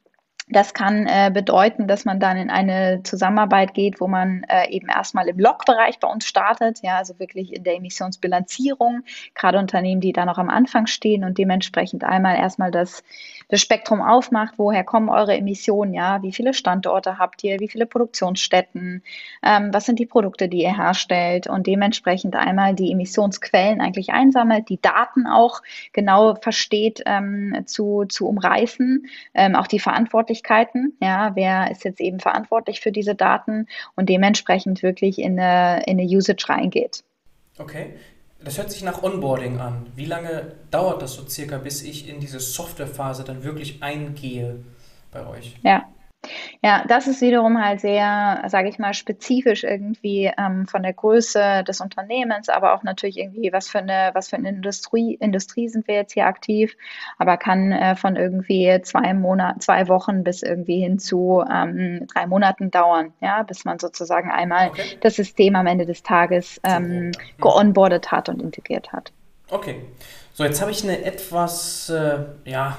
das kann äh, bedeuten, dass man dann in eine Zusammenarbeit geht, wo man äh, eben erstmal im Log-Bereich bei uns startet, ja, also wirklich in der Emissionsbilanzierung, gerade Unternehmen, die da noch am Anfang stehen und dementsprechend einmal erstmal das das Spektrum aufmacht, woher kommen eure Emissionen, ja, wie viele Standorte habt ihr, wie viele Produktionsstätten, ähm, was sind die Produkte, die ihr herstellt? Und dementsprechend einmal die Emissionsquellen eigentlich einsammelt, die Daten auch genau versteht zu, zu umreißen, ähm, auch die Verantwortlichkeiten, ja, wer ist jetzt eben verantwortlich für diese Daten und dementsprechend wirklich in eine, in eine Usage reingeht. Okay. Das hört sich nach Onboarding an. Wie lange dauert das so circa, bis ich in diese Softwarephase dann wirklich eingehe bei euch? Ja, ja, das ist wiederum halt sehr, sage ich mal, spezifisch irgendwie ähm, von der Größe des Unternehmens, aber auch natürlich irgendwie, was für eine, was für eine Industrie, Industrie sind wir jetzt hier aktiv, aber kann äh, von irgendwie zwei Monat, zwei Wochen bis irgendwie hin zu ähm, drei Monaten dauern, ja, bis man sozusagen einmal okay. das System am Ende des Tages ähm, geonboardet hat und integriert hat. Okay. So, jetzt habe ich eine etwas, äh, ja,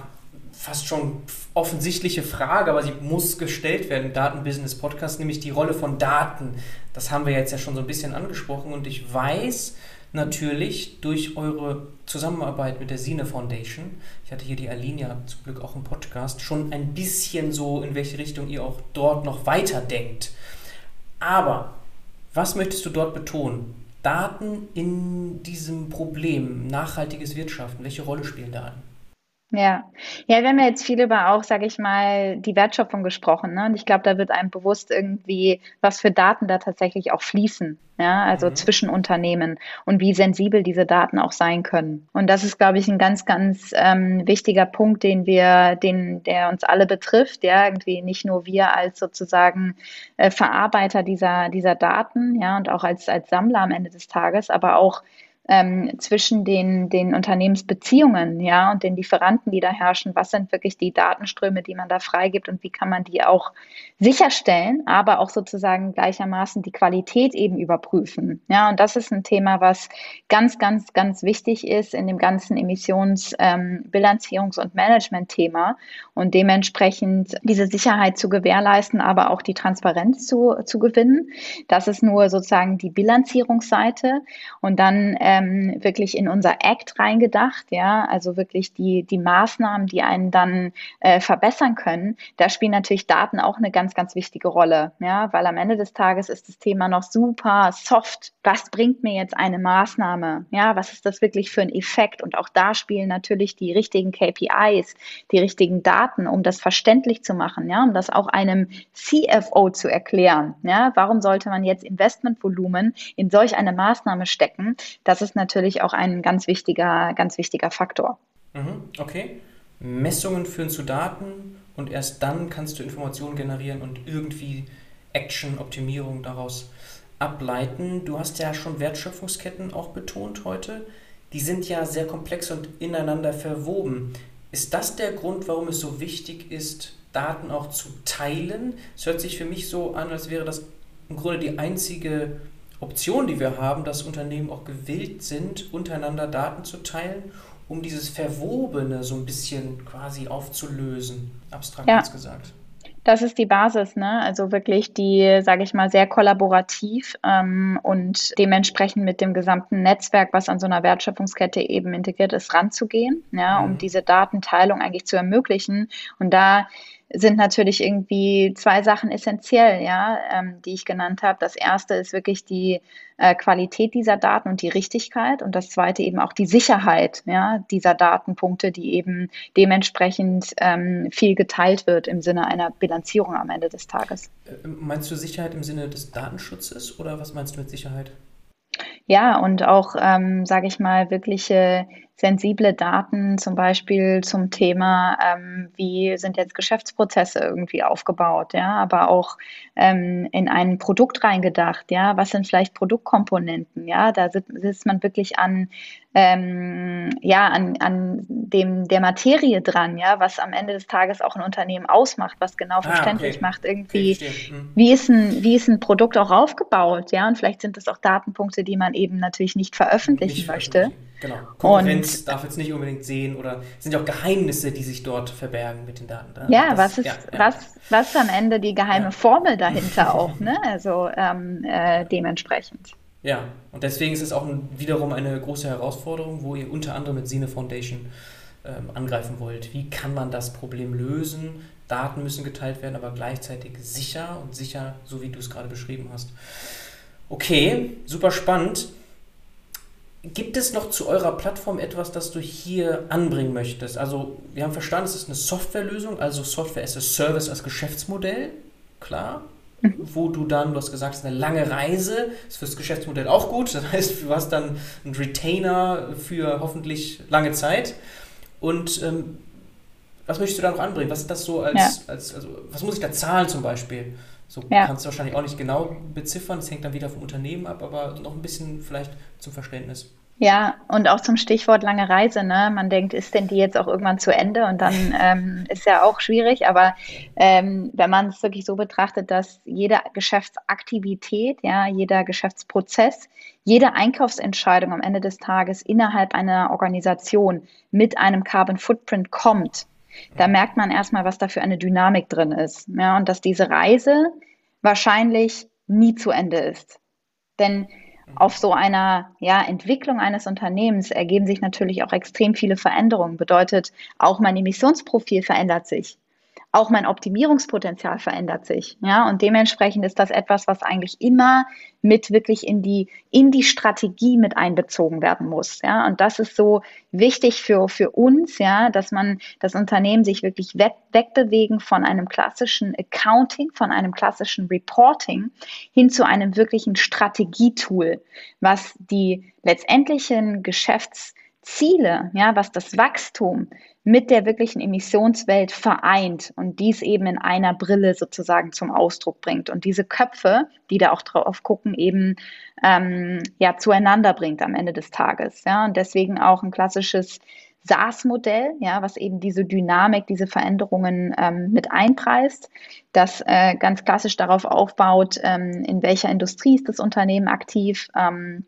fast schon offensichtliche Frage, aber sie muss gestellt werden Datenbusiness Podcast, nämlich die Rolle von Daten. Das haben wir jetzt ja schon so ein bisschen angesprochen und ich weiß natürlich durch eure Zusammenarbeit mit der Sine Foundation, ich hatte hier die Alinia zum Glück auch im Podcast, schon ein bisschen so, in welche Richtung ihr auch dort noch weiter denkt. Aber was möchtest du dort betonen? Daten in diesem Problem, nachhaltiges Wirtschaften, welche Rolle spielen Daten? Ja, ja, wir haben ja jetzt viel über auch, sage ich mal, die Wertschöpfung gesprochen. Ne? Und ich glaube, da wird einem bewusst irgendwie, was für Daten da tatsächlich auch fließen. Ja, also mhm. zwischen Unternehmen und wie sensibel diese Daten auch sein können. Und das ist, glaube ich, ein ganz, ganz ähm, wichtiger Punkt, den wir, den, der uns alle betrifft. Ja, irgendwie nicht nur wir als sozusagen äh, Verarbeiter dieser, dieser Daten, ja, und auch als, als Sammler am Ende des Tages, aber auch ähm, zwischen den, den Unternehmensbeziehungen, ja, und den Lieferanten, die da herrschen. Was sind wirklich die Datenströme, die man da freigibt und wie kann man die auch sicherstellen, aber auch sozusagen gleichermaßen die Qualität eben überprüfen. Ja, und das ist ein Thema, was ganz, ganz, ganz wichtig ist in dem ganzen Emissionsbilanzierungs- ähm, und Management-Thema und dementsprechend diese Sicherheit zu gewährleisten, aber auch die Transparenz zu, zu gewinnen. Das ist nur sozusagen die Bilanzierungsseite und dann äh, ähm, wirklich in unser Act reingedacht, ja, also wirklich die, die Maßnahmen, die einen dann äh, verbessern können. Da spielen natürlich Daten auch eine ganz, ganz wichtige Rolle, ja, weil am Ende des Tages ist das Thema noch super soft. Was bringt mir jetzt eine Maßnahme? Ja, was ist das wirklich für ein Effekt? Und auch da spielen natürlich die richtigen KPIs, die richtigen Daten, um das verständlich zu machen, ja, um das auch einem CFO zu erklären. Ja, warum sollte man jetzt Investmentvolumen in solch eine Maßnahme stecken? Das ist natürlich auch ein ganz wichtiger, ganz wichtiger Faktor. Mhm, okay. Messungen führen zu Daten und erst dann kannst du Informationen generieren und irgendwie Action, Optimierung daraus ableiten. Du hast ja schon Wertschöpfungsketten auch betont heute. Die sind ja sehr komplex und ineinander verwoben. Ist das der Grund, warum es so wichtig ist, Daten auch zu teilen? Es hört sich für mich so an, als wäre das im Grunde die einzige Option, die wir haben, dass Unternehmen auch gewillt sind, untereinander Daten zu teilen, um dieses Verwobene so ein bisschen quasi aufzulösen, abstrakt ja. gesagt. Das ist die Basis, ne? Also wirklich die, sage ich mal, sehr kollaborativ ähm, und dementsprechend mit dem gesamten Netzwerk, was an so einer Wertschöpfungskette eben integriert ist, ranzugehen, ja, um mhm. diese Datenteilung eigentlich zu ermöglichen. Und da sind natürlich irgendwie zwei Sachen essentiell, ja, ähm, die ich genannt habe. Das erste ist wirklich die äh, Qualität dieser Daten und die Richtigkeit und das zweite eben auch die Sicherheit, ja, dieser Datenpunkte, die eben dementsprechend ähm, viel geteilt wird im Sinne einer Bilanzierung am Ende des Tages. Äh, meinst du Sicherheit im Sinne des Datenschutzes oder was meinst du mit Sicherheit? Ja, und auch, ähm, sage ich mal, wirkliche sensible Daten zum Beispiel zum Thema, ähm, wie sind jetzt Geschäftsprozesse irgendwie aufgebaut, ja, aber auch ähm, in ein Produkt reingedacht, ja, was sind vielleicht Produktkomponenten, ja, da sitzt man wirklich an, ähm, ja, an, an dem, der Materie dran, ja, was am Ende des Tages auch ein Unternehmen ausmacht, was genau ah, verständlich okay. macht, irgendwie, mhm. wie ist ein, wie ist ein Produkt auch aufgebaut, ja, und vielleicht sind das auch Datenpunkte, die man eben natürlich nicht veröffentlichen nicht möchte. Veröffentlichen. Genau. Konkurrenz und, darf jetzt nicht unbedingt sehen oder sind ja auch Geheimnisse, die sich dort verbergen mit den Daten. Da. Ja, das, was ist, ja, ja. was, was am Ende die geheime ja. Formel dahinter auch, ne? Also ähm, äh, dementsprechend. Ja, und deswegen ist es auch ein, wiederum eine große Herausforderung, wo ihr unter anderem mit Sine Foundation ähm, angreifen wollt. Wie kann man das Problem lösen? Daten müssen geteilt werden, aber gleichzeitig sicher und sicher, so wie du es gerade beschrieben hast. Okay, super spannend. Gibt es noch zu eurer Plattform etwas, das du hier anbringen möchtest? Also, wir haben verstanden, es ist eine Softwarelösung, also Software as a Service als Geschäftsmodell, klar. Mhm. Wo du dann, du hast gesagt, es ist eine lange Reise, ist fürs Geschäftsmodell auch gut. Das heißt, du hast dann einen Retainer für hoffentlich lange Zeit. Und ähm, was möchtest du da noch anbringen? Was ist das so als, ja. als also, was muss ich da zahlen zum Beispiel? So ja. kannst du wahrscheinlich auch nicht genau beziffern, das hängt dann wieder vom Unternehmen ab, aber noch ein bisschen vielleicht zum Verständnis. Ja, und auch zum Stichwort lange Reise, ne? Man denkt, ist denn die jetzt auch irgendwann zu Ende? Und dann ähm, ist ja auch schwierig, aber ähm, wenn man es wirklich so betrachtet, dass jede Geschäftsaktivität, ja, jeder Geschäftsprozess, jede Einkaufsentscheidung am Ende des Tages innerhalb einer Organisation mit einem Carbon Footprint kommt, da merkt man erstmal, was da für eine Dynamik drin ist. Ja, und dass diese Reise wahrscheinlich nie zu Ende ist. Denn auf so einer ja, Entwicklung eines Unternehmens ergeben sich natürlich auch extrem viele Veränderungen. Bedeutet, auch mein Emissionsprofil verändert sich auch mein Optimierungspotenzial verändert sich. Ja, und dementsprechend ist das etwas, was eigentlich immer mit wirklich in die, in die Strategie mit einbezogen werden muss. Ja, und das ist so wichtig für, für uns, ja, dass man das Unternehmen sich wirklich weg, wegbewegen von einem klassischen Accounting, von einem klassischen Reporting hin zu einem wirklichen Strategietool, was die letztendlichen Geschäftsziele, ja, was das Wachstum mit der wirklichen Emissionswelt vereint und dies eben in einer Brille sozusagen zum Ausdruck bringt und diese Köpfe, die da auch drauf gucken, eben ähm, ja zueinander bringt am Ende des Tages. Ja, und deswegen auch ein klassisches SaaS-Modell, ja, was eben diese Dynamik, diese Veränderungen ähm, mit einpreist, das äh, ganz klassisch darauf aufbaut, ähm, in welcher Industrie ist das Unternehmen aktiv, ähm,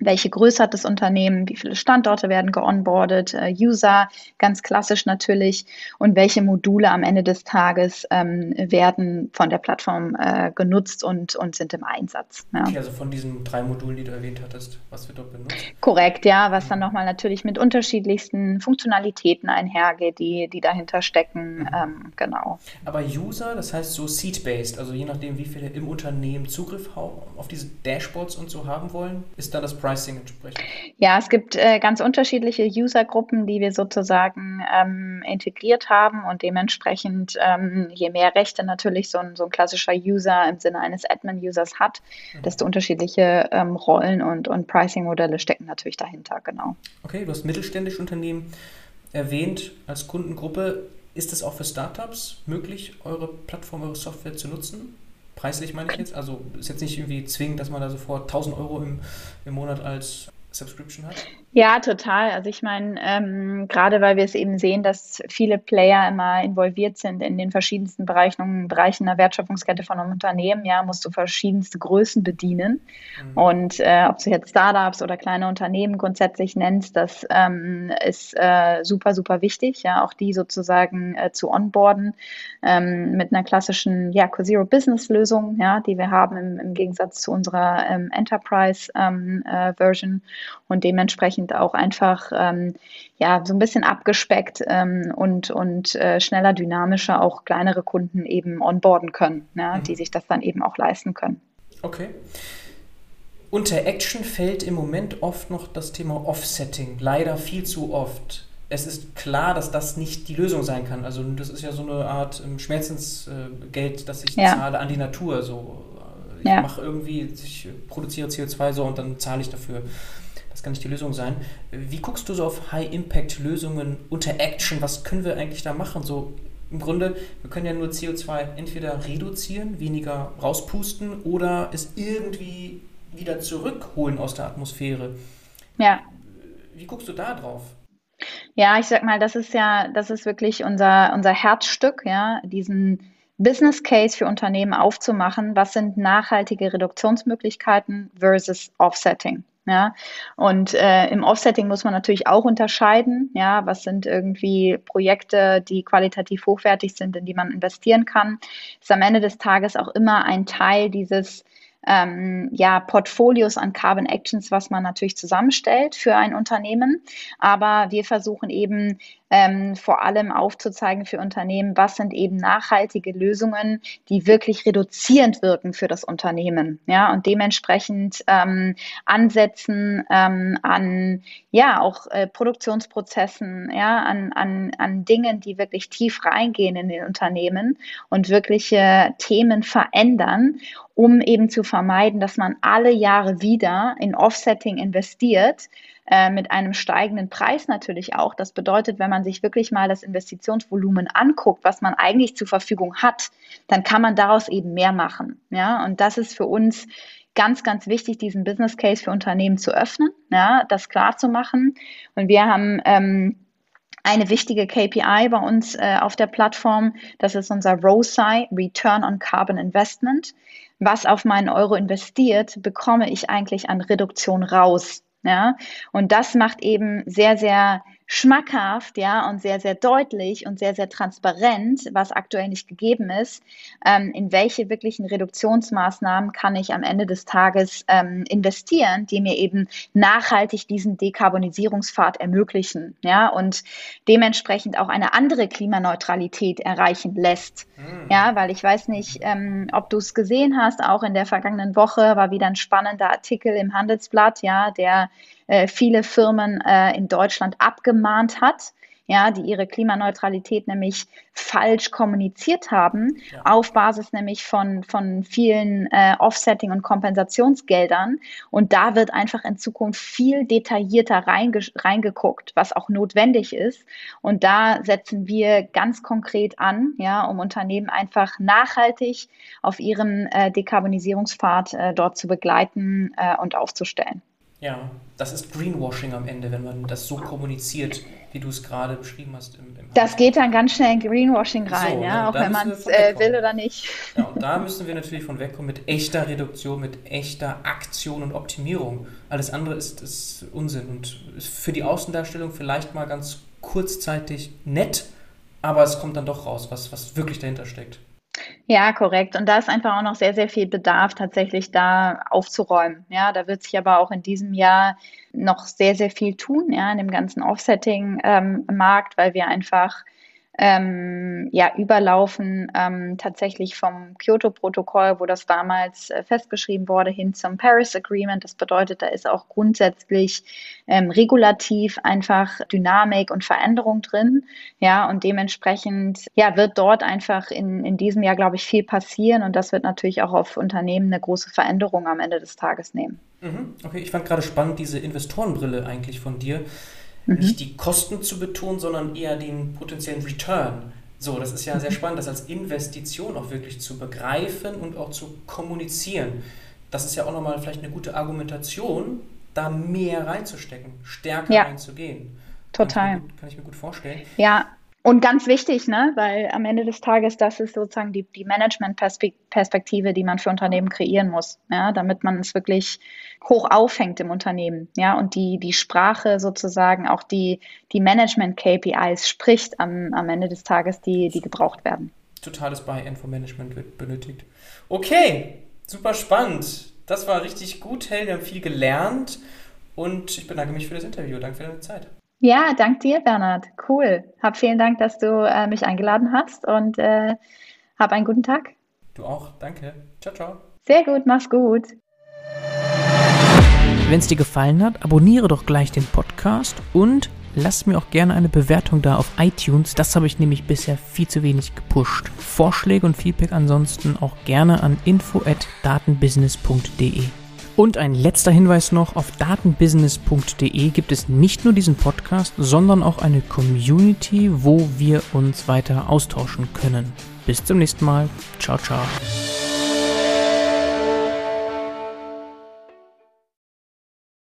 welche Größe hat das Unternehmen, wie viele Standorte werden geonboardet, äh, User, ganz klassisch natürlich, und welche Module am Ende des Tages ähm, werden von der Plattform äh, genutzt und, und sind im Einsatz. Ja. Okay, also von diesen drei Modulen, die du erwähnt hattest, was wird dort benutzt? Korrekt, ja, was dann nochmal natürlich mit unterschiedlichsten Funktionalitäten einhergeht, die, die dahinter stecken, mhm. ähm, genau. Aber User, das heißt so seat-based, also je nachdem, wie viele im Unternehmen Zugriff auf diese Dashboards und so haben wollen, ist dann das Pricing entsprechend? Ja, es gibt äh, ganz unterschiedliche Usergruppen, die wir sozusagen ähm, integriert haben und dementsprechend, ähm, je mehr Rechte natürlich so ein, so ein klassischer User im Sinne eines Admin-Users hat, mhm. desto unterschiedliche ähm, Rollen und, und Pricing-Modelle stecken natürlich dahinter, genau. Okay, du hast mittelständische Unternehmen erwähnt als Kundengruppe. Ist es auch für Startups möglich, eure Plattform, eure Software zu nutzen? Preislich meine ich jetzt. Also ist jetzt nicht irgendwie zwingend, dass man da sofort 1000 Euro im, im Monat als Subscription hat? Ja, total. Also ich meine, ähm, gerade weil wir es eben sehen, dass viele Player immer involviert sind in den verschiedensten Bereichen, Bereichen der Wertschöpfungskette von einem Unternehmen, ja, musst du verschiedenste Größen bedienen. Mhm. Und äh, ob du jetzt Startups oder kleine Unternehmen grundsätzlich nennst, das ähm, ist äh, super, super wichtig, ja, auch die sozusagen äh, zu onboarden ähm, mit einer klassischen ja, Zero-Business-Lösung, ja, die wir haben im, im Gegensatz zu unserer ähm, Enterprise-Version. Ähm, äh, und dementsprechend auch einfach ähm, ja so ein bisschen abgespeckt ähm, und, und äh, schneller, dynamischer auch kleinere Kunden eben onboarden können, ja, mhm. die sich das dann eben auch leisten können. Okay. Unter Action fällt im Moment oft noch das Thema Offsetting, leider viel zu oft. Es ist klar, dass das nicht die Lösung sein kann. Also das ist ja so eine Art ähm, Schmerzensgeld, das ich ja. zahle an die Natur. So, ich ja. mache irgendwie, ich produziere CO2 so und dann zahle ich dafür. Das kann nicht die Lösung sein. Wie guckst du so auf High-Impact-Lösungen unter Action? Was können wir eigentlich da machen? So im Grunde, wir können ja nur CO2 entweder reduzieren, weniger rauspusten oder es irgendwie wieder zurückholen aus der Atmosphäre. Ja. Wie guckst du da drauf? Ja, ich sag mal, das ist ja, das ist wirklich unser, unser Herzstück, ja, diesen Business Case für Unternehmen aufzumachen. Was sind nachhaltige Reduktionsmöglichkeiten versus Offsetting? Ja, und äh, im Offsetting muss man natürlich auch unterscheiden, ja, was sind irgendwie Projekte, die qualitativ hochwertig sind, in die man investieren kann. Ist am Ende des Tages auch immer ein Teil dieses ähm, ja, Portfolios an Carbon Actions, was man natürlich zusammenstellt für ein Unternehmen. Aber wir versuchen eben ähm, vor allem aufzuzeigen für Unternehmen, was sind eben nachhaltige Lösungen, die wirklich reduzierend wirken für das Unternehmen. Ja, und dementsprechend ähm, ansetzen ähm, an ja auch äh, Produktionsprozessen, ja, an, an, an Dingen, die wirklich tief reingehen in den Unternehmen und wirkliche Themen verändern um eben zu vermeiden, dass man alle Jahre wieder in Offsetting investiert, äh, mit einem steigenden Preis natürlich auch. Das bedeutet, wenn man sich wirklich mal das Investitionsvolumen anguckt, was man eigentlich zur Verfügung hat, dann kann man daraus eben mehr machen. Ja, und das ist für uns ganz, ganz wichtig, diesen Business Case für Unternehmen zu öffnen, ja, das klar zu machen. Und wir haben ähm, eine wichtige KPI bei uns äh, auf der Plattform. Das ist unser ROSI, Return on Carbon Investment was auf meinen Euro investiert, bekomme ich eigentlich an Reduktion raus. Ja, und das macht eben sehr, sehr schmackhaft, ja, und sehr, sehr deutlich und sehr, sehr transparent, was aktuell nicht gegeben ist, ähm, in welche wirklichen Reduktionsmaßnahmen kann ich am Ende des Tages ähm, investieren, die mir eben nachhaltig diesen Dekarbonisierungspfad ermöglichen, ja, und dementsprechend auch eine andere Klimaneutralität erreichen lässt, mhm. ja, weil ich weiß nicht, ähm, ob du es gesehen hast, auch in der vergangenen Woche war wieder ein spannender Artikel im Handelsblatt, ja, der äh, viele Firmen äh, in Deutschland abgemahnt hat, ja, die ihre Klimaneutralität nämlich falsch kommuniziert haben, ja. auf Basis nämlich von, von vielen äh, Offsetting- und Kompensationsgeldern. Und da wird einfach in Zukunft viel detaillierter reinge reingeguckt, was auch notwendig ist. Und da setzen wir ganz konkret an, ja, um Unternehmen einfach nachhaltig auf ihrem äh, Dekarbonisierungspfad äh, dort zu begleiten äh, und aufzustellen. Ja, das ist Greenwashing am Ende, wenn man das so kommuniziert, wie du es gerade beschrieben hast. Im, im das geht dann ganz schnell in Greenwashing rein, so, ja, auch wenn man es äh, will oder nicht. Ja, und da müssen wir natürlich von wegkommen mit echter Reduktion, mit echter Aktion und Optimierung. Alles andere ist, ist Unsinn und ist für die Außendarstellung vielleicht mal ganz kurzzeitig nett, aber es kommt dann doch raus, was, was wirklich dahinter steckt. Ja, korrekt. Und da ist einfach auch noch sehr, sehr viel Bedarf, tatsächlich da aufzuräumen. Ja, da wird sich aber auch in diesem Jahr noch sehr, sehr viel tun, ja, in dem ganzen Offsetting-Markt, ähm, weil wir einfach ähm, ja, überlaufen ähm, tatsächlich vom Kyoto-Protokoll, wo das damals äh, festgeschrieben wurde, hin zum Paris Agreement. Das bedeutet, da ist auch grundsätzlich ähm, regulativ einfach Dynamik und Veränderung drin. Ja, und dementsprechend ja, wird dort einfach in, in diesem Jahr, glaube ich, viel passieren und das wird natürlich auch auf Unternehmen eine große Veränderung am Ende des Tages nehmen. Mhm. Okay, ich fand gerade spannend diese Investorenbrille eigentlich von dir mhm. nicht die Kosten zu betonen, sondern eher den potenziellen Return. So, das ist ja sehr mhm. spannend, das als Investition auch wirklich zu begreifen und auch zu kommunizieren. Das ist ja auch nochmal vielleicht eine gute Argumentation, da mehr reinzustecken, stärker ja. reinzugehen. Total. Kann ich, kann ich mir gut vorstellen. Ja, und ganz wichtig, ne? weil am Ende des Tages, das ist sozusagen die, die Management-Perspektive, die man für Unternehmen kreieren muss, ja? damit man es wirklich hoch aufhängt im Unternehmen. Ja? Und die, die Sprache sozusagen, auch die, die Management-KPIs spricht am, am Ende des Tages, die, die gebraucht werden. Totales Buy-Info-Management wird benötigt. Okay, super spannend. Das war richtig gut, Helen. Wir haben viel gelernt und ich bedanke mich für das Interview. Danke für deine Zeit. Ja, dank dir, Bernhard. Cool. Hab vielen Dank, dass du äh, mich eingeladen hast und äh, hab einen guten Tag. Du auch. Danke. Ciao, ciao. Sehr gut. Mach's gut. Wenn es dir gefallen hat, abonniere doch gleich den Podcast und lass mir auch gerne eine Bewertung da auf iTunes. Das habe ich nämlich bisher viel zu wenig gepusht. Vorschläge und Feedback ansonsten auch gerne an info@datenbusiness.de. Und ein letzter Hinweis noch, auf datenbusiness.de gibt es nicht nur diesen Podcast, sondern auch eine Community, wo wir uns weiter austauschen können. Bis zum nächsten Mal. Ciao, ciao.